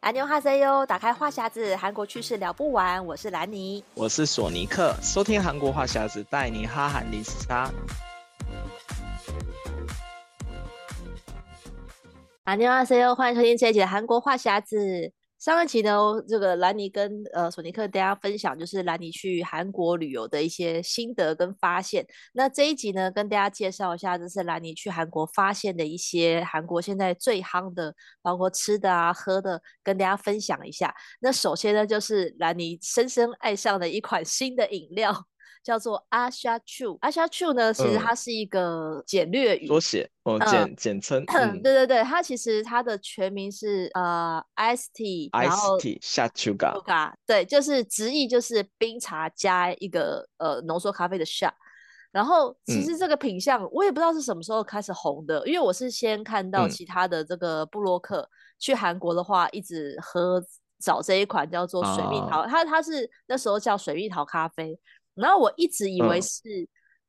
安妞哈塞哟，打开话匣子，韩国趣事聊不完。我是兰妮，我是索尼克，收听韩国话匣子，带你哈韩零时差。安妞哈塞哟，欢迎收听这一集的韩国话匣子。上一期呢，这个兰妮跟呃索尼克大家分享，就是兰妮去韩国旅游的一些心得跟发现。那这一集呢，跟大家介绍一下，就是兰妮去韩国发现的一些韩国现在最夯的，包括吃的啊、喝的，跟大家分享一下。那首先呢，就是兰妮深深爱上的一款新的饮料。叫做阿夏 Chu。阿夏 Chu 呢，其实它是一个简略语缩写、哦，简、简称、对对对，它其实它的全名是呃，Ist Ist 夏 Chu Ga。对，就是直译就是冰茶加一个呃浓缩咖啡的 s h 然后其实这个品相、我也不知道是什么时候开始红的，因为我是先看到其他的这个布洛克、去韩国的话，一直喝。找这一款叫做水蜜桃，它它是那时候叫水蜜桃咖啡，然后我一直以为是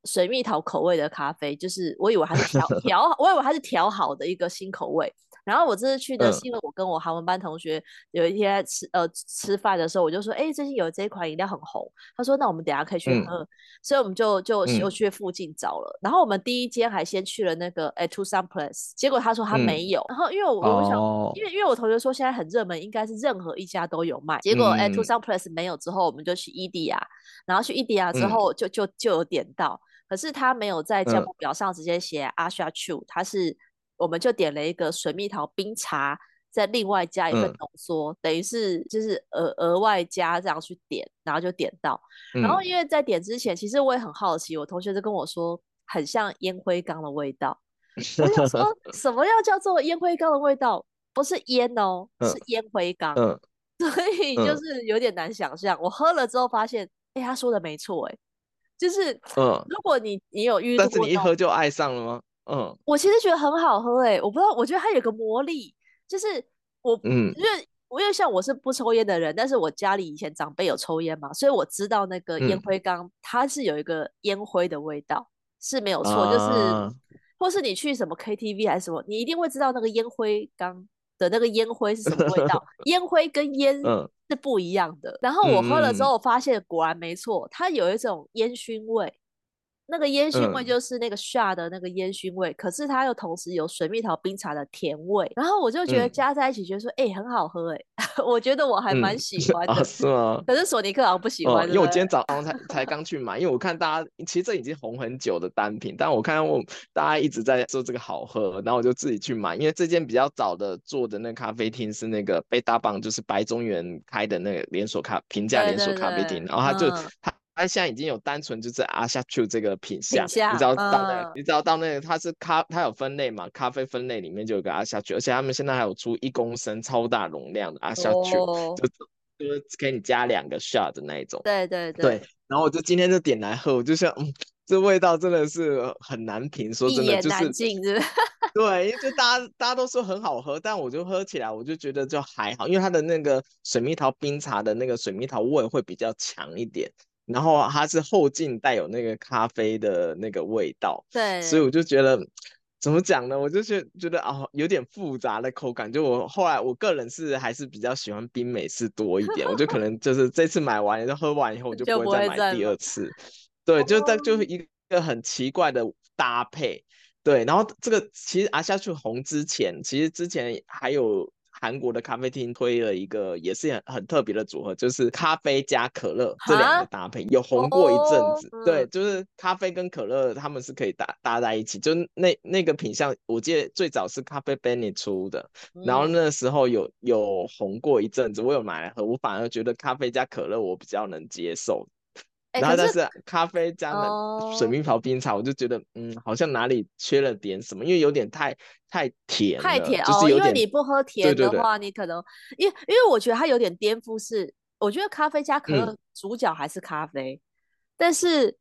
水蜜桃口味的咖啡，嗯、就是我以为它是调调，我以为它是调好的一个新口味。然后我这次去的是因为我跟我韩文班同学有一天吃呃吃饭的时候，我就说，哎，最近有这一款饮料很红。他说，那我们等下可以去喝。嗯、所以我们就就又去附近找了。嗯、然后我们第一间还先去了那个 at Tucson Place，结果他说他没有。嗯、然后因为我我想，哦、因为因为我同学说现在很热门，应该是任何一家都有卖。结果 at Tucson Place 没有之后，我们就去伊迪亚。然后去伊迪亚之后就，就就就有点到，可是他没有在价目表上直接写阿夏 추， 他是我们就点了一个水蜜桃冰茶，再另外加一份浓缩，嗯、等于是就是额额外加这样去点，然后就点到。然后因为在点之前，其实我也很好奇，我同学就跟我说很像烟灰缸的味道。我想说 什么要叫做烟灰缸的味道？不是烟哦，是烟灰缸。所以就是有点难想象。我喝了之后发现。哎、欸，他说的没错，哎，就是，嗯，如果你你有遇到，但是你一喝就爱上了吗？嗯，我其实觉得很好喝，哎，我不知道，我觉得它有个魔力，就是我，嗯，因为因为像我是不抽烟的人，但是我家里以前长辈有抽烟嘛，所以我知道那个烟灰缸、嗯、它是有一个烟灰的味道，是没有错，啊、就是，或是你去什么 KTV 还是什么，你一定会知道那个烟灰缸的那个烟灰是什么味道，烟灰跟烟，嗯。是不一样的。然后我喝了之后，我发现果然没错，嗯、它有一种烟熏味。那个烟熏味就是那个 shot 的那个烟熏味，嗯、可是它又同时有水蜜桃冰茶的甜味。然后我就觉得加在一起，觉得说，哎、嗯欸，很好喝，哎，我觉得我还蛮喜欢的。嗯啊、是吗？可是索尼克好像不喜欢、嗯，因为我今天早上才才刚去买，因为我看大家其实这已经红很久的单品，但我看到我大家一直在说这个好喝，然后我就自己去买。因为这间比较早的做的那个咖啡厅是那个贝大棒，就是白中原开的那个连锁咖平价连锁咖啡厅，然后他就他。它现在已经有单纯就是阿夏秋这个品相，你知道到那，你知道到那，它是咖，它有分类嘛？咖啡分类里面就有个阿夏秋，而且他们现在还有出一公升超大容量的阿夏秋，就就是给你加两个 shot 的那一种。对对对。然后我就今天就点来喝，我就想，这味道真的是很难评，说真的就是，对，因为就大家大家都说很好喝，但我就喝起来我就觉得就还好，因为它的那个水蜜桃冰茶的那个水蜜桃味会比较强一点。然后它是后劲带有那个咖啡的那个味道，对，所以我就觉得怎么讲呢？我就觉觉得啊、哦，有点复杂的口感。就我后来我个人是还是比较喜欢冰美式多一点，我就可能就是这次买完，就喝完以后我就不会再买第二次。对，就但就是一个很奇怪的搭配。对，然后这个其实阿夏去红之前，其实之前还有。韩国的咖啡厅推了一个也是很很特别的组合，就是咖啡加可乐这两个搭配有红过一阵子。哦、对，就是咖啡跟可乐他们是可以搭搭在一起，就那那个品相，我记得最早是咖啡 Benny 出的，然后那时候有有红过一阵子，我有买来喝，我反而觉得咖啡加可乐我比较能接受。然后但是咖啡加了水蜜桃冰茶，我就觉得、哦、嗯，好像哪里缺了点什么，因为有点太太甜，太甜哦。因为你不喝甜的话，对对对，你可能因因为我觉得它有点颠覆是，我觉得咖啡加可乐主角还是咖啡，嗯、但是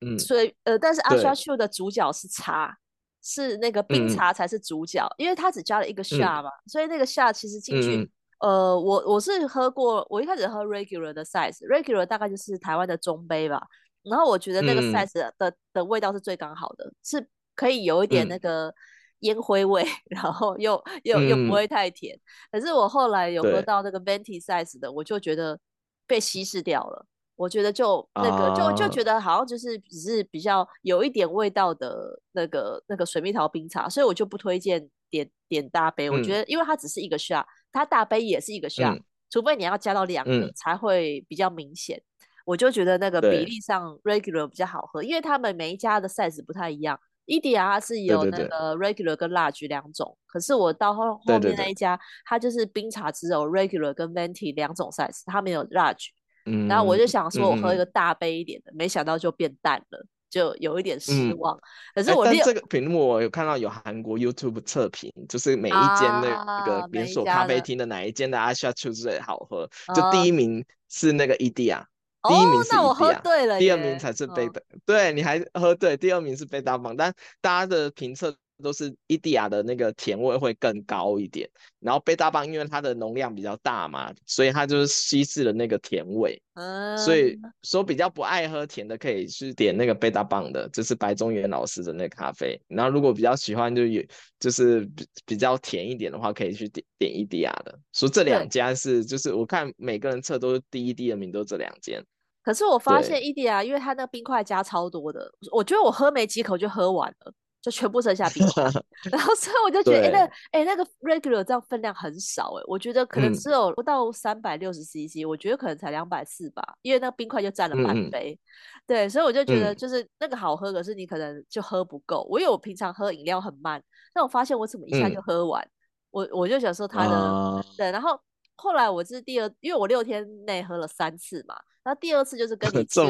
嗯，所以呃，但是阿刷秀的主角是茶，是那个冰茶才是主角，嗯、因为它只加了一个 shot 嘛，嗯、所以那个 shot 其实进去。嗯呃，我我是喝过，我一开始喝 regular 的 size，regular 大概就是台湾的中杯吧。然后我觉得那个 size 的、嗯、的味道是最刚好的，是可以有一点那个烟灰味，嗯、然后又又又不会太甜。嗯、可是我后来有喝到那个 venti size 的，我就觉得被稀释掉了。我觉得就那个就就觉得好像就是只是比较有一点味道的那个那个水蜜桃冰茶，所以我就不推荐点点大杯。嗯、我觉得因为它只是一个 shot。它大杯也是一个 shot，、嗯、除非你要加到两个、嗯、才会比较明显。我就觉得那个比例上 regular 比较好喝，因为他们每一家的 size 不太一样。EDR 是有那个 regular 跟 large 两种，可是我到后后面那一家，它就是冰茶只有 regular 跟 venti 两种 size，它没有 large。嗯、然后我就想说，我喝一个大杯一点的，嗯、没想到就变淡了。就有一点失望，嗯、可是我、欸、但这个屏幕我有看到有韩国 YouTube 测评，就是每一间那个连锁咖啡厅的哪一间的阿夏秋最好喝，啊、就第一名是那个伊蒂亚、哦、第一名是那我喝对了，第二名才是贝达，哦、对，你还喝对，第二名是贝达棒，但大家的评测。都是伊迪亚的那个甜味会更高一点，然后贝大棒因为它的容量比较大嘛，所以它就是稀释了那个甜味。嗯，所以说比较不爱喝甜的可以去点那个贝大棒的，就是白中原老师的那个咖啡。然后如果比较喜欢就有就是比比较甜一点的话，可以去点点伊迪亚的。说这两家是就是我看每个人测都是第一、第二名都这两间。可是我发现伊迪亚，因为它那个冰块加超多的，我觉得我喝没几口就喝完了。就全部剩下冰块，然后所以我就觉得，哎、欸，那哎、欸、那个 regular 这样分量很少，哎，我觉得可能只有不到三百六十 cc，我觉得可能才两百四吧，因为那个冰块就占了半杯，嗯、对，所以我就觉得就是那个好喝，可是你可能就喝不够。我因为我平常喝饮料很慢，但我发现我怎么一下就喝完，嗯、我我就想说它的，啊、对，然后后来我是第二，因为我六天内喝了三次嘛。然后第二次就是跟你 吃，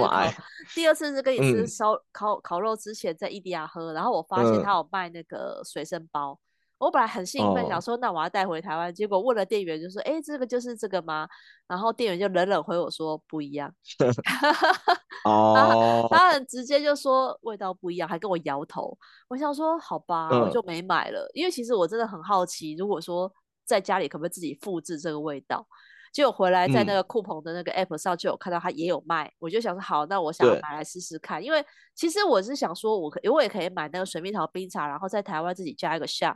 第二次是跟你吃烧、嗯、烤烤肉之前在伊迪亚喝，然后我发现他有卖那个随身包，嗯、我本来很兴奋，想说那我要带回台湾，哦、结果问了店员就说，哎，这个就是这个吗？然后店员就冷冷回我说不一样，哦，他很直接就说味道不一样，还跟我摇头。我想说好吧，嗯、我就没买了，因为其实我真的很好奇，如果说在家里可不可以自己复制这个味道。结果回来在那个酷澎的那个 app 上就有看到它也有卖，嗯、我就想说好，那我想要买来试试看。因为其实我是想说，我可我也可以买那个水蜜桃冰茶，然后在台湾自己加一个 shot，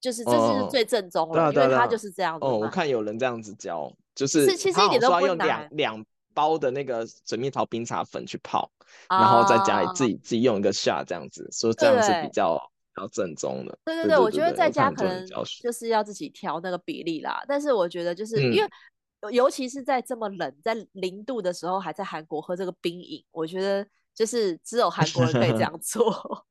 就是这是最正宗了，哦、因为它就是这样子。哦，我看有人这样子教，就是其实一点都不难，用两两包的那个水蜜桃冰茶粉去泡，然后在家里自己、啊、自己用一个 shot 这样子，所以这样是比较比较正宗的。对对对，对对对，我觉得在家可能就是要自己调那个比例啦。但是我觉得就是因为。尤其是在这么冷，在零度的时候，还在韩国喝这个冰饮，我觉得就是只有韩国人可以这样做。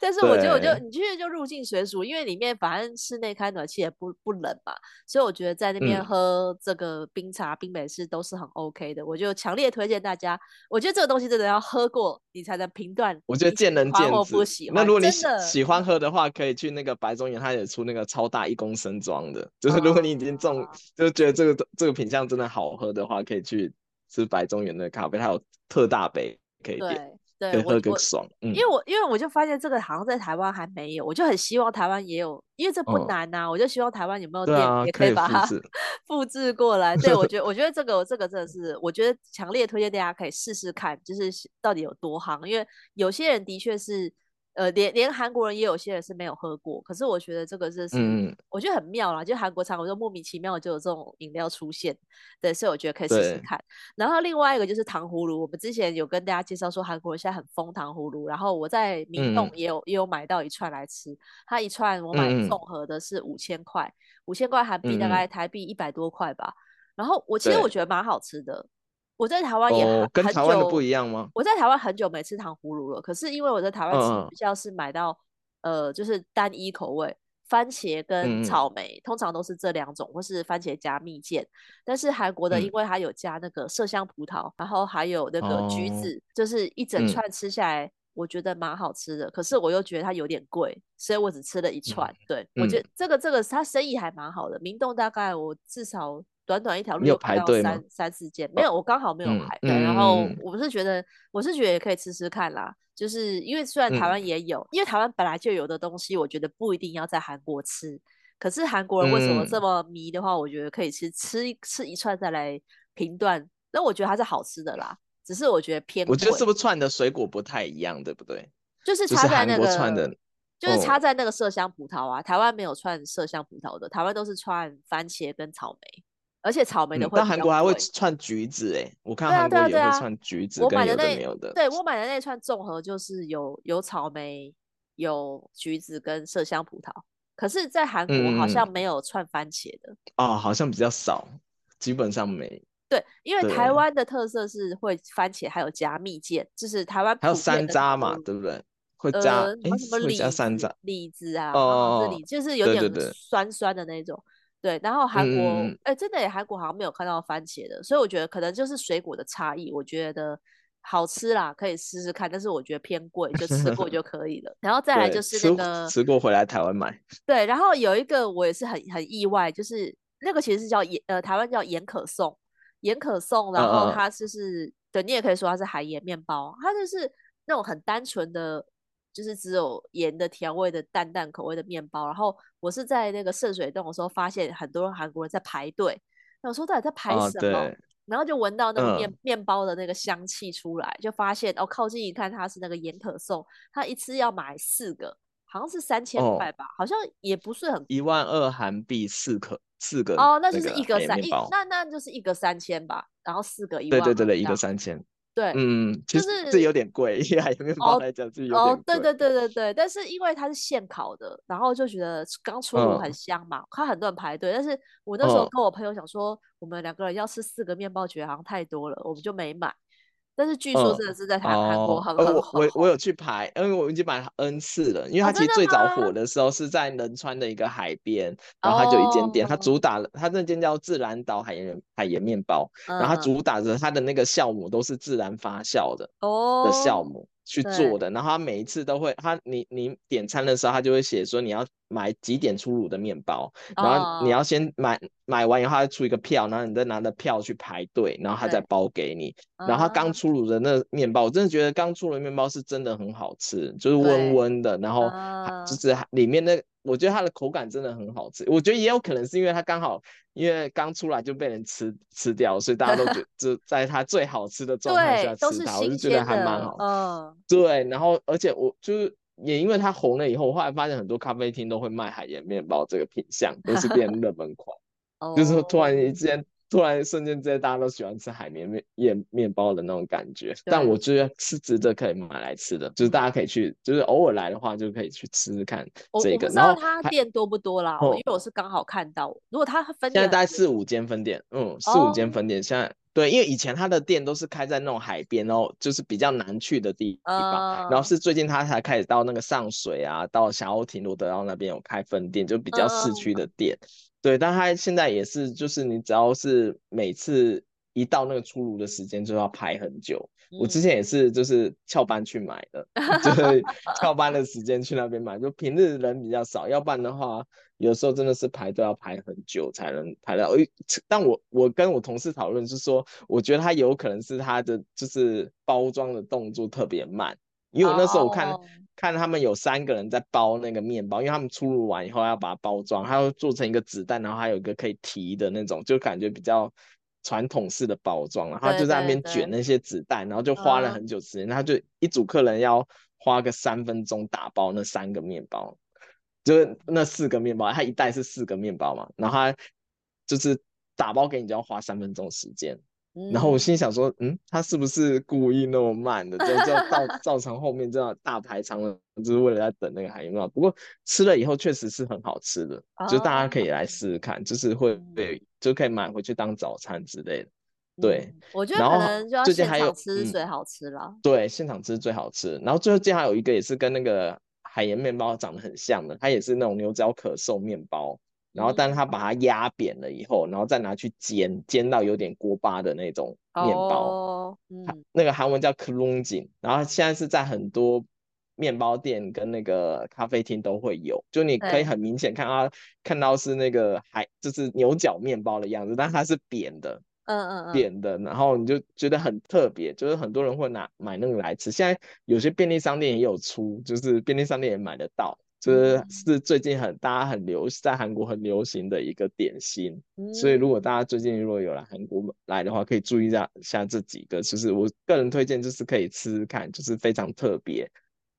但是我觉得，我就对你去就入境随俗，因为里面反正室内开暖气也不不冷嘛，所以我觉得在那边喝这个冰茶、嗯、冰美式都是很 OK 的。我就强烈推荐大家，我觉得这个东西真的要喝过，你才能评断。我觉得见仁见智。那如果你喜欢喝的话，可以去那个白中原，它也出那个超大一公升装的。就是如果你已经中，哦、就觉得这个这个品相真的好喝的话，可以去吃白中原的咖啡，它有特大杯可以点。对，喝更爽，嗯、因为我因为我就发现这个好像在台湾还没有，我就很希望台湾也有，因为这不难呐、我就希望台湾有没有店也可以把它 复制过来。对，我觉 得我觉得这个这个真的是，我觉得强烈推荐大家可以试试看，就是到底有多夯，因为有些人的确是。呃，连连韩国人也有些人是没有喝过，可是我觉得这个是，嗯，我觉得很妙啦，就韩国常我就莫名其妙就有这种饮料出现，对，所以我觉得可以试试看。然后另外一个就是糖葫芦，我们之前有跟大家介绍说韩国人现在很疯糖葫芦，然后我在明洞也有、嗯、也有买到一串来吃，它一串我买综合的是五千块，五千块韩币大概台币一百多块吧。然后我其实我觉得蛮好吃的。我在台湾也很、哦、跟台湾的不一样吗？我在台湾很久没吃糖葫芦了，可是因为我在台湾吃比较是买到、嗯、呃，就是单一口味，番茄跟草莓，嗯、通常都是这两种，或是番茄加蜜饯。但是韩国的，因为它有加那个麝香葡萄、嗯，然后还有那个橘子，哦、就是一整串吃下来，我觉得蛮好吃的、嗯。可是我又觉得它有点贵，所以我只吃了一串。嗯、对、嗯、我觉得这个这个它生意还蛮好的，明洞大概我至少。短短一条路有排队三三四间，没有，我刚好没有排队、嗯。然后我是觉得，我是觉得也可以吃吃看啦。就是因为虽然台湾也有，嗯、因为台湾本来就有的东西，我觉得不一定要在韩国吃。可是韩国人为什么这么迷的话，嗯、我觉得可以吃吃吃一串再来评断。那我觉得它是好吃的啦，只是我觉得偏。我觉得是不是串的水果不太一样，对不对？就是插在那个，就是插在那个麝香葡萄啊。台湾没有串麝香葡萄的，台湾都是串番茄跟草莓。而且草莓的会、嗯，但韩国还会串橘子哎，我看韩国也会串橘子，跟有的没有的。对，我买的那串综合就是有有草莓、有橘子跟麝香葡萄。可是，在韩国好像没有串番茄的、嗯、哦，好像比较少，基本上没。对，因为台湾的特色是会番茄，还有加蜜饯，就是台湾还有山楂嘛，对不对？会加、呃、什么李子、山蔗、李子啊，哦，这里就是有点酸酸的那种。对然后韩国，哎、嗯，真的，韩国好像没有看到番茄的，所以我觉得可能就是水果的差异。我觉得好吃啦，可以试试看，但是我觉得偏贵，就吃过就 可以了。然后再来就是那个吃，吃过回来台湾买。对，然后有一个我也是很很意外，就是那个其实是叫盐，呃，台湾叫盐可颂，盐可颂，然后它就是，嗯嗯对，你也可以说它是海盐面包，它就是那种很单纯的。就是只有盐的调味的淡淡口味的面包，然后我是在那个圣水洞的时候发现很多韩国人在排队，那我说到底在排什么？哦、然后就闻到那个面、嗯、面包的那个香气出来，就发现哦，靠近一看它是那个盐可颂，它一次要买四个，好像是三千块吧、哦，好像也不是很一万二韩币四个四个哦，那就是一个三一那那就是一个三千吧，然后四个一万，对对对对，一个三千。对，嗯，就是这有点贵，因为海盐面包来讲，是有点贵。哦，对对对对对，但是因为它是现烤的，然后就觉得刚出炉很香嘛，看、嗯、很多人排队。但是我那时候跟我朋友想说，嗯、我们两个人要吃四个面包，觉得好像太多了，我们就没买。但是据说真的是在台韩国很很火。我我有去排，因为我已经买 N 次了，因为它其实最早火的时候是在仁川的一个海边，然后它就一间店，它主打了，它那间叫自然岛海盐海盐面包，然后它主打着它的那个酵母都是自然发酵的哦的酵母。去做的，然后他每一次都会，他你你点餐的时候，他就会写说你要买几点出炉的面包，然后你要先买、oh. 买完以后，他出一个票，然后你再拿着票去排队，然后他再包给你。然后他刚出炉的那面包，我真的觉得刚出炉的面包是真的很好吃，就是温温的，然后就是里面那。我觉得它的口感真的很好吃，我觉得也有可能是因为它刚好因为刚出来就被人吃吃掉，所以大家都觉得 就在它最好吃的状态下吃它，我就觉得还蛮好。嗯，对，然后而且我就是也因为它红了以后，我后来发现很多咖啡厅都会卖海盐面包这个品相，都是变 热门款，就是突然之间。突然瞬间之间，大家都喜欢吃海绵面面面包的那种感觉，但我觉得是值得可以买来吃的，就是大家可以去，就是偶尔来的话就可以去吃吃看这个。我不知道它店多不多啦，因为我是刚好看到，如果它分店现在大概四五间分店，嗯，四五间分店现在对，因为以前他的店都是开在那种海边哦，就是比较难去的地方，然后是最近他才开始到那个上水啊，到小欧亭罗德岛那边有开分店，就比较市区的店。对，但他现在也是，就是你只要是每次一到那个出炉的时间，就要排很久。嗯。我之前也是，就是翘班去买的，就是翘班的时间去那边买，就平日人比较少，要不然的话，有时候真的是排队要排很久才能排到。但我我跟我同事讨论是说，我觉得他有可能是他的就是包装的动作特别慢，因为我那时候我看。Oh. 看他们有三个人在包那个面包，因为他们出炉完以后要把它包装，还要做成一个纸袋，然后还有一个可以提的那种，就感觉比较传统式的包装，然后就在那边卷那些纸袋，然后就花了很久时间，他就一组客人要花个三分钟打包那三个面包，就是那四个面包，他一袋是四个面包嘛，然后他就是打包给你就要花三分钟时间。然后我心想说，嗯，他是不是故意那么慢的，就就造造成后面这样大排长龙，就是为了在等那个海盐面包。不过吃了以后确实是很好吃的，就大家可以来试试看，就是会被，就可以买回去当早餐之类的。对，我觉得可能就要现场吃最好吃了。对，现场吃最好吃。然后最后接下来有一个也是跟那个海盐面包长得很像的，它也是那种牛角可颂面包。然后，但是他把它压扁了以后，然后再拿去煎，煎到有点锅巴的那种面包。哦，嗯，那个韩文叫 klungin。然后现在是在很多面包店跟那个咖啡厅都会有，就你可以很明显看到，看到是那个还就是牛角面包的样子，但它是扁的，嗯嗯嗯，扁的，然后你就觉得很特别，就是很多人会拿买那个来吃。现在有些便利商店也有出，就是便利商店也买得到。这是最近很大家很流在韩国很流行的一个点心，嗯、所以如果大家最近如果有来韩国来的话，可以注意一下下这几个，就是我个人推荐，就是可以吃吃看，就是非常特别。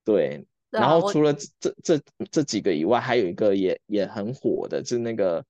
对，然后除了这这这几个以外，还有一个也也很火的，就是那个。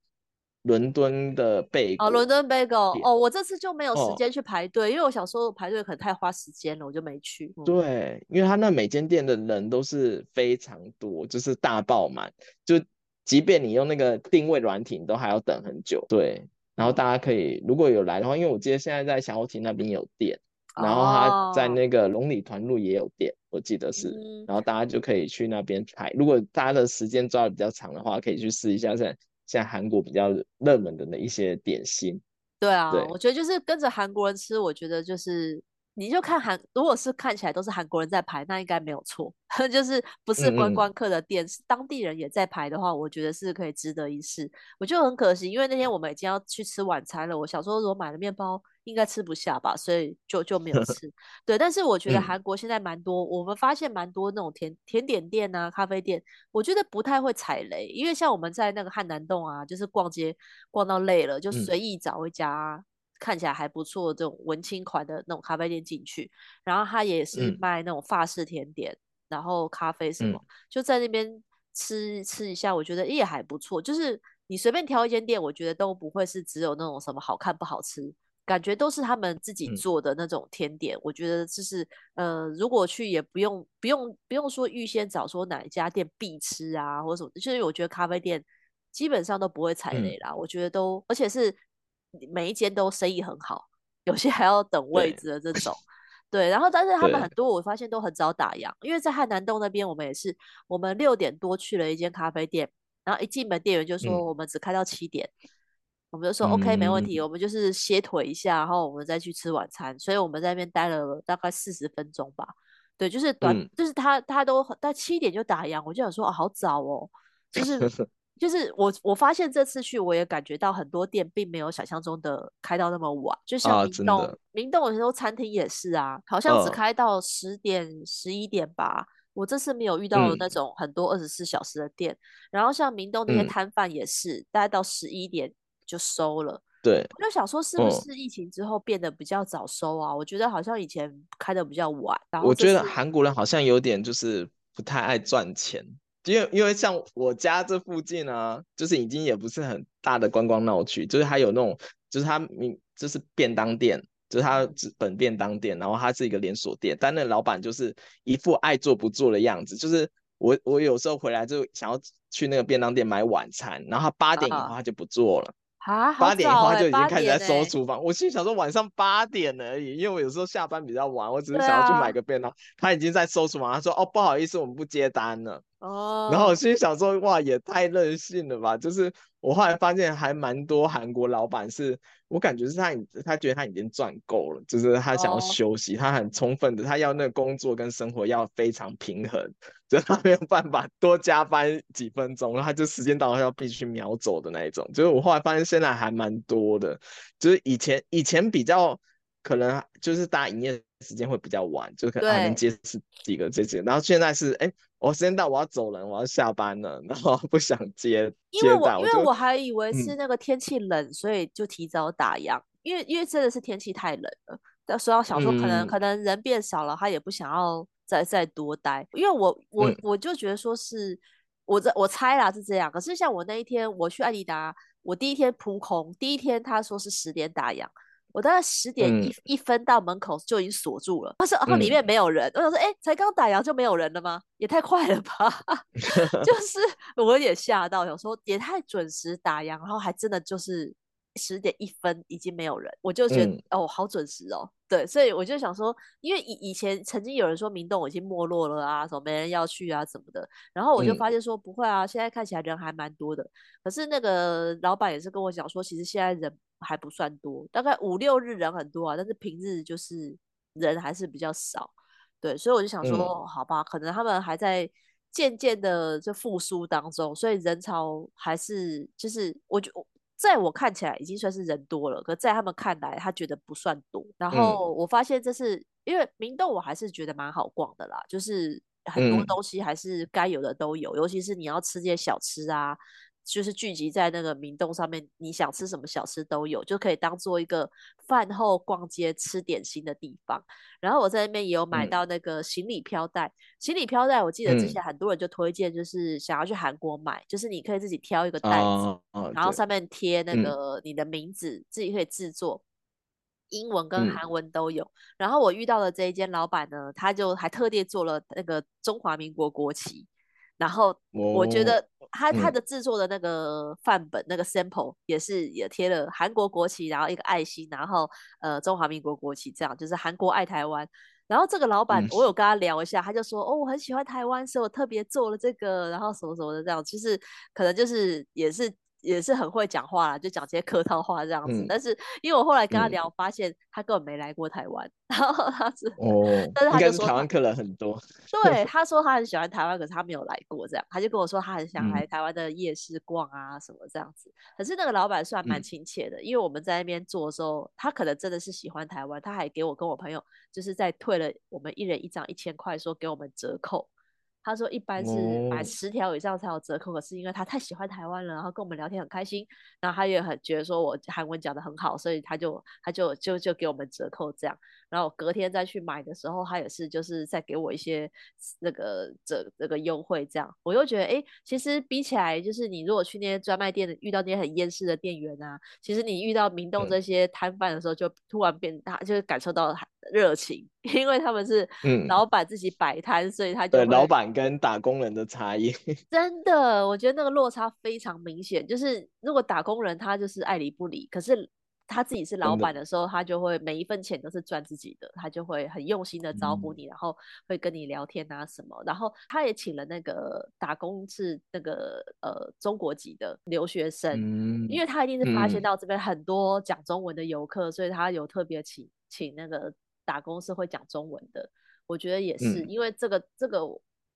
伦敦的贝果哦，伦敦贝果哦，我这次就没有时间去排队，哦、因为我想说排队可能太花时间了，我就没去。对，因为他那每间店的人都是非常多，就是大爆满，就即便你用那个定位软体，你都还要等很久。对，然后大家可以如果有来的话，因为我记得现在在小欧亭那边有店，然后他在那个龙里团路也有店，我记得是，嗯、然后大家就可以去那边排。如果大家的时间抓的比较长的话，可以去试一下现在。像韩国比较热门的那一些点心，对啊，对。我觉得就是跟着韩国人吃，我觉得就是你就看韩，如果是看起来都是韩国人在排，那应该没有错，就是不是观光客的店，嗯嗯是当地人也在排的话，我觉得是可以值得一试。我觉得很可惜，因为那天我们已经要去吃晚餐了，我想说如果买了面包。应该吃不下吧，所以就就没有 吃。对，但是我觉得韩国现在蛮多，嗯、我们发现蛮多那种甜甜点店啊、咖啡店，我觉得不太会踩雷。因为像我们在那个汉南洞啊，就是逛街逛到累了，就随意找一家看起来还不错的这种文青款的那种咖啡店进去，然后他也是卖那种法式甜点，嗯、然后咖啡什么，嗯、就在那边吃吃一下，我觉得也还不错。就是你随便挑一间店，我觉得都不会是只有那种什么好看不好吃。感觉都是他们自己做的那种甜点，嗯、我觉得就是呃，如果去也不用不用不用说预先找说哪一家店必吃啊，或者什么，就是我觉得咖啡店基本上都不会踩雷啦。嗯、我觉得都，而且是每一间都生意很好，有些还要等位置的这种。对，然后但是他们很多我发现都很早打烊，因为在汉南洞那边，我们也是我们六点多去了一间咖啡店，然后一进门店员就说我们只开到七点。嗯我们就说 OK，没问题，嗯、我们就是歇腿一下，然后我们再去吃晚餐。所以我们在那边待了大概四十分钟吧。对，就是短，嗯、就是他他都在七点就打烊，我就想说啊，好早哦。就是 就是我我发现这次去，我也感觉到很多店并没有想象中的开到那么晚。就像明洞，啊、明洞有时候餐厅也是啊，好像只开到十点十一点吧。我这次没有遇到那种很多二十四小时的店。嗯、然后像明洞那些摊贩也是，嗯、大概到十一点。就收了，对，我就想说是不是疫情之后变得比较早收啊？嗯、我觉得好像以前开的比较晚。然后我觉得韩国人好像有点就是不太爱赚钱，因为因为像我家这附近啊，就是已经也不是很大的观光闹区，就是它有那种，就是它名就是便当店，就是它本便当店，然后它是一个连锁店，但那老板就是一副爱做不做的样子，就是我我有时候回来就想要去那个便当店买晚餐，然后他八点以后他就不做了。八点以后就已经开始在收厨房。我心里想说晚上八点而已，因为我有时候下班比较晚，我只是想要去买个便当。啊、他已经在收厨房，他说：“哦，不好意思，我们不接单了。”哦，然后我心里想说：“哇，也太任性了吧！”就是我后来发现还蛮多韩国老板是，我感觉是他他觉得他已经赚够了，就是他想要休息，哦、他很充分的，他要那个工作跟生活要非常平衡。就他没有办法多加班几分钟，然后他就时间到了要必须秒走的那一种。就是我后来发现现在还蛮多的，就是以前以前比较可能就是大家营业时间会比较晚，就可能还能接是几个这些。对然后现在是哎，我时间到我要走人，我要下班了，然后不想接。因为我因为我还以为是那个天气冷，嗯、所以就提早打烊。因为因为真的是天气太冷了，到时候想说可能、嗯、可能人变少了，他也不想要。再再多待，因为我我我就觉得说是，我这我猜啦是这样。可是像我那一天我去艾迪达，我第一天扑空，第一天他说是十点打烊。我大概十点一一分到门口就已经锁住了，他说，然后里面没有人，嗯、我想说，哎、欸，才刚打烊就没有人了吗？也太快了吧！就是我也吓到，有时候也太准时打烊，然后还真的就是十点一分已经没有人，我就觉得、嗯、哦，好准时哦。对，所以我就想说，因为以以前曾经有人说明洞已经没落了啊，什么没人要去啊，什么的，然后我就发现说不会啊，现在看起来人还蛮多的。可是那个老板也是跟我讲说，其实现在人。还不算多，大概五六日人很多啊，但是平日就是人还是比较少，对，所以我就想说，嗯、好吧，可能他们还在渐渐的就复苏当中，所以人潮还是就是，我就在我看起来已经算是人多了，可在他们看来，他觉得不算多。然后我发现这是、嗯、因为明洞，我还是觉得蛮好逛的啦，就是很多东西还是该有的都有，嗯、尤其是你要吃这些小吃啊。就是聚集在那个明洞上面，你想吃什么小吃都有，就可以当做一个饭后逛街吃点心的地方。然后我在那边也有买到那个行李飘带，嗯、行李飘带我记得之前很多人就推荐，就是想要去韩国买，嗯、就是你可以自己挑一个袋子，哦哦、然后上面贴那个你的名字，嗯、自己可以制作，英文跟韩文都有。嗯、然后我遇到的这一间老板呢，他就还特地做了那个中华民国国旗。然后我觉得他他的制作的那个范本、嗯、那个 sample 也是也贴了韩国国旗，然后一个爱心，然后呃中华民国国旗，这样就是韩国爱台湾。然后这个老板我有跟他聊一下，嗯、他就说哦，我很喜欢台湾，所以我特别做了这个，然后什么什么的这样，其实可能就是也是。也是很会讲话啦，就讲这些客套话这样子。嗯、但是因为我后来跟他聊，发现他根本没来过台湾。嗯、然后他是哦，但是他就说台湾客人很多。对，他说他很喜欢台湾，可是他没有来过这样。他就跟我说他很想来台湾的夜市逛啊什么这样子。嗯、可是那个老板算蛮亲切的，嗯、因为我们在那边做的时候，他可能真的是喜欢台湾，他还给我跟我朋友就是在退了我们一人一张一千块，说给我们折扣。他说一般是买十条以上才有折扣，可是因为他太喜欢台湾了，然后跟我们聊天很开心，然后他也很觉得说我韩文讲得很好，所以他就他就就就给我们折扣这样。然后隔天再去买的时候，他也是就是再给我一些那个折那个优惠这样。我又觉得哎，其实比起来，就是你如果去那些专卖店遇到那些很厌世的店员啊，其实你遇到明洞这些摊贩的时候，就突然变他就是感受到热情，因为他们是老板自己摆摊，嗯、所以他就对老板跟打工人的差异，真的，我觉得那个落差非常明显。就是如果打工人他就是爱理不理，可是他自己是老板的时候，他就会每一分钱都是赚自己的，他就会很用心的招呼你，嗯、然后会跟你聊天啊什么。然后他也请了那个打工是那个呃中国籍的留学生，嗯、因为他一定是发现到这边很多讲中文的游客，嗯、所以他有特别请请那个。打工是会讲中文的，我觉得也是，嗯、因为这个这个，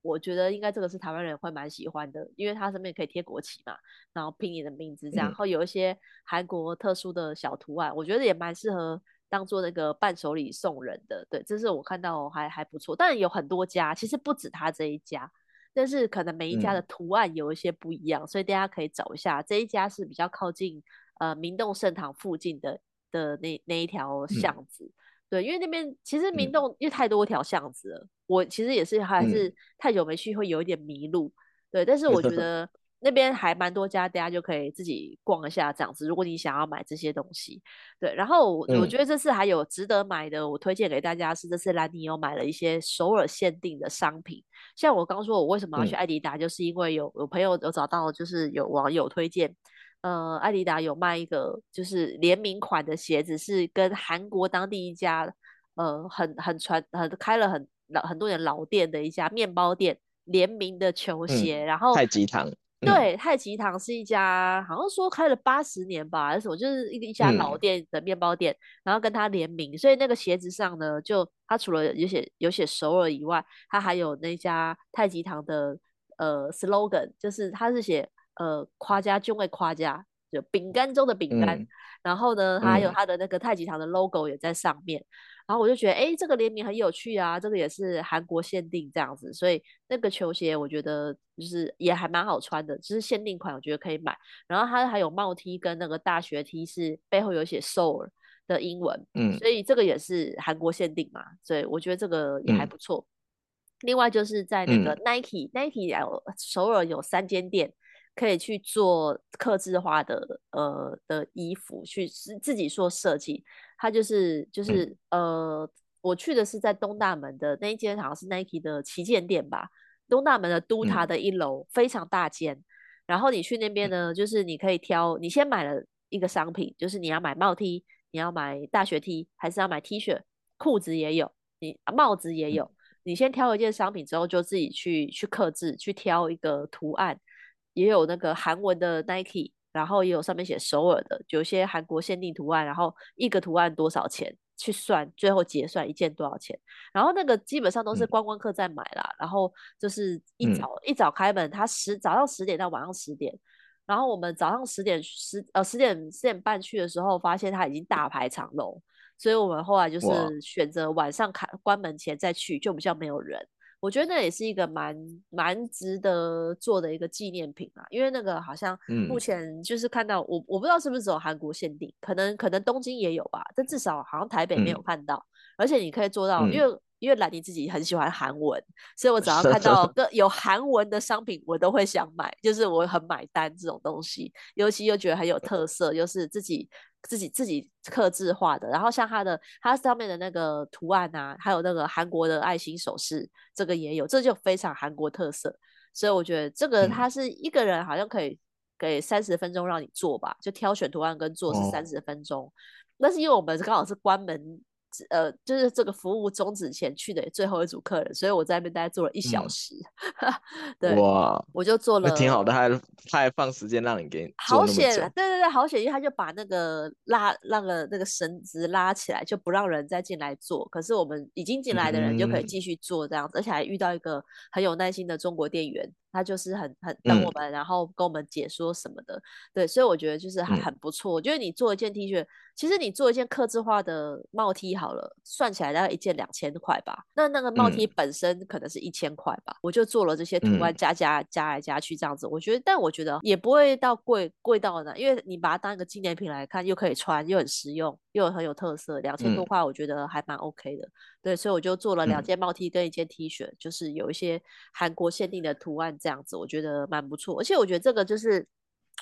我觉得应该这个是台湾人会蛮喜欢的，因为它上面可以贴国旗嘛，然后拼你的名字这样，嗯、然后有一些韩国特殊的小图案，我觉得也蛮适合当做那个伴手礼送人的。对，这是我看到还还不错，但有很多家，其实不止他这一家，但是可能每一家的图案有一些不一样，嗯、所以大家可以找一下，这一家是比较靠近呃明洞圣堂附近的的那那一条巷子。嗯对，因为那边其实明洞因为太多条巷子了，嗯、我其实也是还是太久没去，会有一点迷路。嗯、对，但是我觉 得那边还蛮多家，大家就可以自己逛一下这样子。如果你想要买这些东西，对，然后我觉得这次还有值得买的，我推荐给大家是这次兰尼有买了一些首尔限定的商品。像我刚说，我为什么要去艾迪达，嗯、就是因为有有朋友有找到，就是有网友推荐。呃，艾迪达有卖一个就是联名款的鞋子，是跟韩国当地一家呃很很传很开了很老很多年老店的一家面包店联名的球鞋，嗯、然后太极堂，对，太极堂是一家好像说开了八十年吧，还是什么，就是一一家老店的面包店，嗯、然后跟他联名，所以那个鞋子上呢，就它除了有写有写首尔以外，它还有那家太极堂的呃 slogan，就是它是写。呃，夸家就会夸家，就饼干中的饼干。嗯、然后呢，还有它的那个太极堂的 logo 也在上面。嗯、然后我就觉得，哎，这个联名很有趣啊，这个也是韩国限定这样子。所以那个球鞋我觉得就是也还蛮好穿的，就是限定款，我觉得可以买。然后它还有帽 T 跟那个大学 T，是背后有写 Seoul 的英文。嗯，所以这个也是韩国限定嘛，所以我觉得这个也还不错。嗯另外就是在那个 Nike，Nike、嗯、首尔有三间店可以去做刻制化的呃的衣服，去自自己做设计。他就是就是、嗯、呃，我去的是在东大门的那一间，好像是 Nike 的旗舰店吧。东大门的都塔的一楼、嗯、非常大间，然后你去那边呢，就是你可以挑，你先买了一个商品，就是你要买帽 T，你要买大学 T，还是要买 T 恤，裤子也有，你帽子也有。嗯你先挑一件商品之后，就自己去去客制，去挑一个图案，也有那个韩文的 Nike，然后也有上面写首尔的，有些韩国限定图案，然后一个图案多少钱，去算，最后结算一件多少钱。然后那个基本上都是观光客在买啦，嗯、然后就是一早、嗯、一早开门，他十早上十点到晚上十点，然后我们早上十点十呃十点十点半去的时候，发现他已经大排长龙。所以我们后来就是选择晚上开关门前再去，就比较没有人。我觉得那也是一个蛮蛮值得做的一个纪念品啊，因为那个好像目前就是看到我我不知道是不是只有韩国限定，可能可能东京也有吧，但至少好像台北没有看到。而且你可以做到，因为因为兰妮自己很喜欢韩文，所以我只要看到个有韩文的商品，我都会想买，就是我很买单这种东西，尤其又觉得很有特色，又是自己。自己自己刻制化的，然后像它的它上面的那个图案啊，还有那个韩国的爱心首饰，这个也有，这就非常韩国特色。所以我觉得这个它是一个人好像可以给三十分钟让你做吧，就挑选图案跟做是三十分钟。那、哦、是因为我们刚好是关门。呃，就是这个服务终止前去的最后一组客人，所以我在那边大概坐了一小时。嗯、对，哇，我就做了，挺好的，他还他还放时间让你给你好险，对对对，好险，因为他就把那个拉那个那个绳子拉起来，就不让人再进来做。可是我们已经进来的人就可以继续做这样子，嗯、而且还遇到一个很有耐心的中国店员。他就是很很等我们，然后跟我们解说什么的，嗯、对，所以我觉得就是还很不错。嗯、就是你做一件 T 恤，其实你做一件客制化的帽 T 好了，算起来大概一件两千块吧。那那个帽 T 本身可能是一千块吧。嗯、我就做了这些图案，加加加来加去这样子。我觉得，但我觉得也不会到贵贵到哪，因为你把它当一个纪念品来看，又可以穿，又很实用，又很有特色，两千多块，我觉得还蛮 OK 的。嗯、对，所以我就做了两件帽 T 跟一件 T 恤，嗯、就是有一些韩国限定的图案这样子，我觉得蛮不错。而且我觉得这个就是，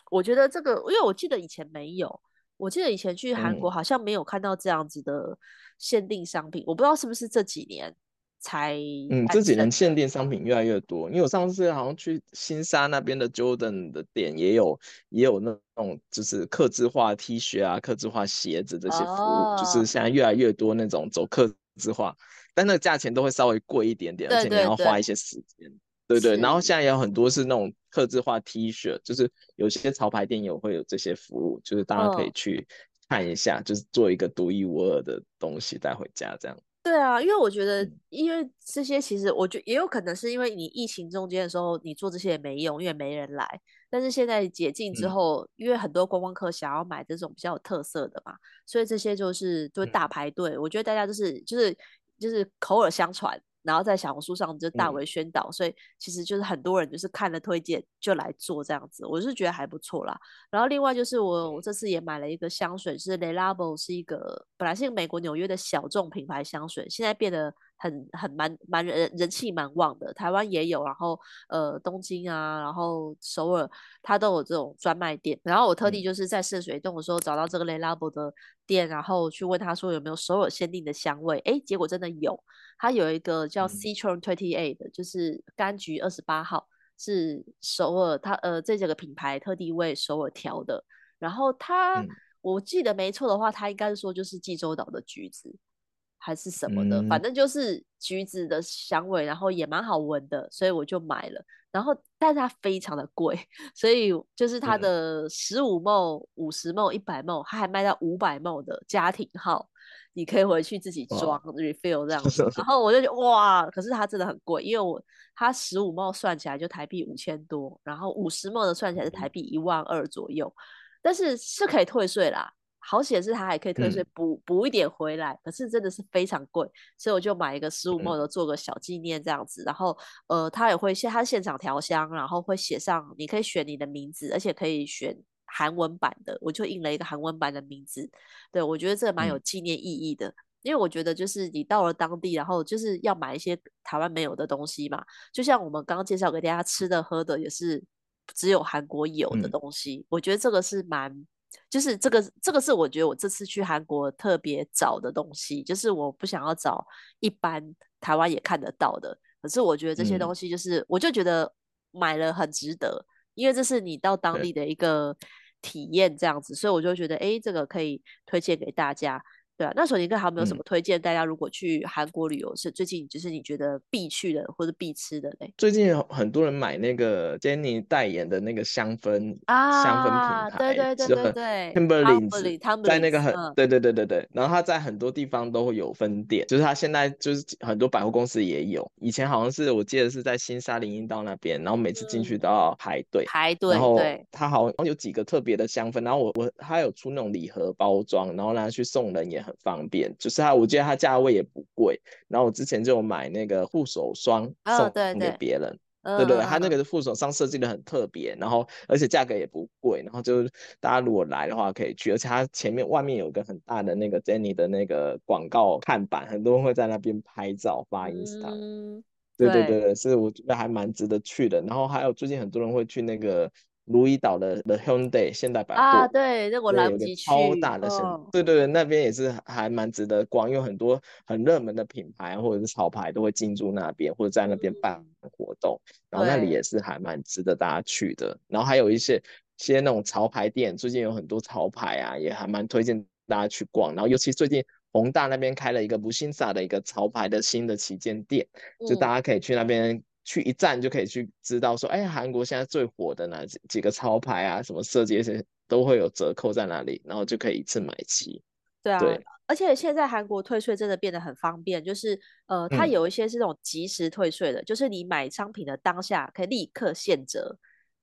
我觉得这个，因为我记得以前没有，我记得以前去韩国好像没有看到这样子的限定商品，嗯、我不知道是不是这几年才。嗯，这几年限定商品越来越多，因为我上次好像去新沙那边的 Jordan 的店也有，也有那。种就是刻字化 T 恤啊，刻字化鞋子这些服务，oh. 就是现在越来越多那种走客制化，但那个价钱都会稍微贵一点点，而且你要花一些时间，对对。是然后现在也有很多是那种客制化 T 恤，就是有些潮牌店有会有这些服务，就是大家可以去看一下，oh. 就是做一个独一无二的东西带回家这样。对啊，因为我觉得，因为这些其实我觉得也有可能是因为你疫情中间的时候，你做这些也没用，因为没人来。但是现在解禁之后，嗯、因为很多观光客想要买这种比较有特色的嘛，所以这些就是就大排队。嗯、我觉得大家就是就是就是口耳相传。然后在小红书上就大为宣导，嗯、所以其实就是很多人就是看了推荐就来做这样子，我是觉得还不错啦。然后另外就是我我这次也买了一个香水，是 Le Labo，是一个本来是一个美国纽约的小众品牌香水，现在变得很很蛮蛮人人气蛮旺的，台湾也有，然后呃东京啊，然后首尔它都有这种专卖店。然后我特地就是在圣水洞的时候找到这个 Le Labo 的店，然后去问他说有没有首尔限定的香味，哎，结果真的有。它有一个叫 Citron Twenty Eight 的，就是柑橘二十八号，是首尔它呃这几个品牌特地为首尔调的。然后它，嗯、我记得没错的话，它应该是说就是济州岛的橘子还是什么的，嗯、反正就是橘子的香味，然后也蛮好闻的，所以我就买了。然后，但是它非常的贵，所以就是它的十五 ml、五十 ml、一百 ml，它还卖到五百 ml 的家庭号。你可以回去自己装。refill 这样子，然 后我就觉得哇，可是它真的很贵，因为我它十五 ml 算起来就台币五千多，然后五十 ml 的算起来是台币一万二左右，但是是可以退税啦，好险是它还可以退税补补一点回来，可是真的是非常贵，所以我就买一个十五 ml 的做个小纪念这样子，然后呃，它也会现它现场调香，然后会写上你可以选你的名字，而且可以选。韩文版的，我就印了一个韩文版的名字，对，我觉得这个蛮有纪念意义的。嗯、因为我觉得就是你到了当地，然后就是要买一些台湾没有的东西嘛，就像我们刚刚介绍给大家吃的喝的，也是只有韩国有的东西。嗯、我觉得这个是蛮，就是这个这个是我觉得我这次去韩国特别找的东西，就是我不想要找一般台湾也看得到的，可是我觉得这些东西就是，嗯、我就觉得买了很值得，因为这是你到当地的一个体验这样子，所以我就觉得哎，这个可以推荐给大家。对啊，那索尼克还有没有什么推荐？大家如果去韩国旅游，是最近就是你觉得必去的或者必吃的嘞？最近很多人买那个 Jennie 代言的那个香氛啊，香氛品牌，对对对对对，Timberland 在那个很，对对对对对，然后他在很多地方都会有分店，就是他现在就是很多百货公司也有。以前好像是我记得是在新沙林荫道那边，然后每次进去都要排队排队，然后他好像有几个特别的香氛，然后我我他有出那种礼盒包装，然后拿去送人也很。方便，就是它，我觉得它价位也不贵。然后我之前就有买那个护手霜送给别人，哦、对，对对，它那个护手霜设计的很特别，然后而且价格也不贵。然后就大家如果来的话可以去，而且它前面外面有个很大的那个 Jennie 的那个广告看板，很多人会在那边拍照发 Insta。嗯、对对对对，是我觉得还蛮值得去的。然后还有最近很多人会去那个。如意岛的 The Hyundai 现代百货啊，对，那我来不及去。超大的，哦、对对对，那边也是还蛮值得逛，因为很多很热门的品牌或者是潮牌都会进驻那边，或者在那边办活动，嗯、然后那里也是还蛮值得大家去的。然后还有一些些那种潮牌店，最近有很多潮牌啊，也还蛮推荐大家去逛。然后尤其最近宏大那边开了一个不欣萨的一个潮牌的新的旗舰店，嗯、就大家可以去那边。去一站就可以去知道说，哎，韩国现在最火的哪几几个潮牌啊，什么设计些都会有折扣在哪里，然后就可以一次买齐。对啊，对，而且现在韩国退税真的变得很方便，就是呃，它有一些是那种即时退税的，嗯、就是你买商品的当下可以立刻现折，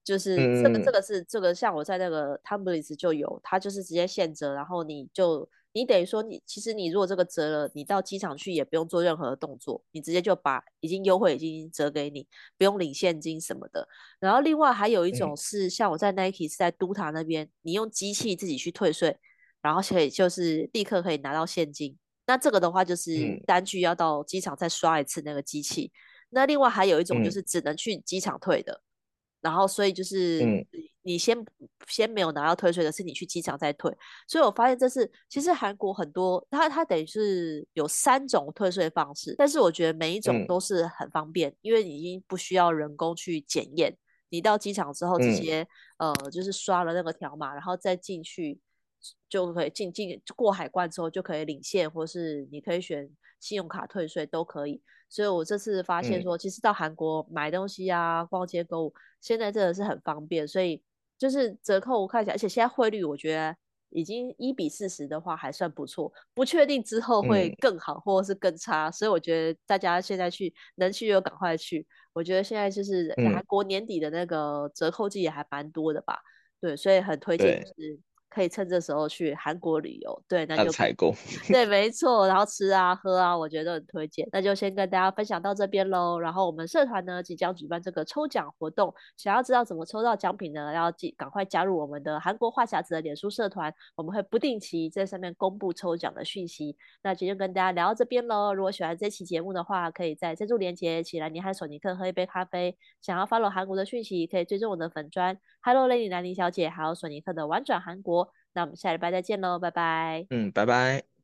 就是这个、嗯、这个是这个，像我在那个 Tumblr 就有，它就是直接现折，然后你就。你等于说你，其实你如果这个折了，你到机场去也不用做任何的动作，你直接就把已经优惠已经折给你，不用领现金什么的。然后另外还有一种是，像我在 Nike 是在都塔那边，你用机器自己去退税，然后可以就是立刻可以拿到现金。那这个的话就是单据要到机场再刷一次那个机器。那另外还有一种就是只能去机场退的。然后，所以就是你先、嗯、先没有拿到退税的，是你去机场再退。所以我发现这是其实韩国很多，它它等于是有三种退税方式，但是我觉得每一种都是很方便，嗯、因为你已经不需要人工去检验，你到机场之后直接、嗯、呃就是刷了那个条码，然后再进去就可以进进过海关之后就可以领现，或是你可以选信用卡退税都可以。所以我这次发现说，其实到韩国买东西啊、逛街购物，现在真的是很方便。所以就是折扣我看起来，而且现在汇率我觉得已经一比四十的话还算不错，不确定之后会更好或者是更差。所以我觉得大家现在去能去就赶快去。我觉得现在就是韩国年底的那个折扣季也还蛮多的吧？对，所以很推荐就是。可以趁这时候去韩国旅游，对，那就采购，对，没错，然后吃啊喝啊，我觉得很推荐。那就先跟大家分享到这边喽。然后我们社团呢即将举办这个抽奖活动，想要知道怎么抽到奖品呢？要记赶快加入我们的韩国话匣子的脸书社团，我们会不定期在上面公布抽奖的讯息。那今天跟大家聊到这边喽。如果喜欢这期节目的话，可以在赞助连接起来，你和索尼克喝一杯咖啡。想要 follow 韩国的讯息，可以追踪我的粉砖 Hello Lady 南宁小姐，还有索尼克的玩转韩国。那我们下礼拜再见喽，拜拜。嗯，拜拜。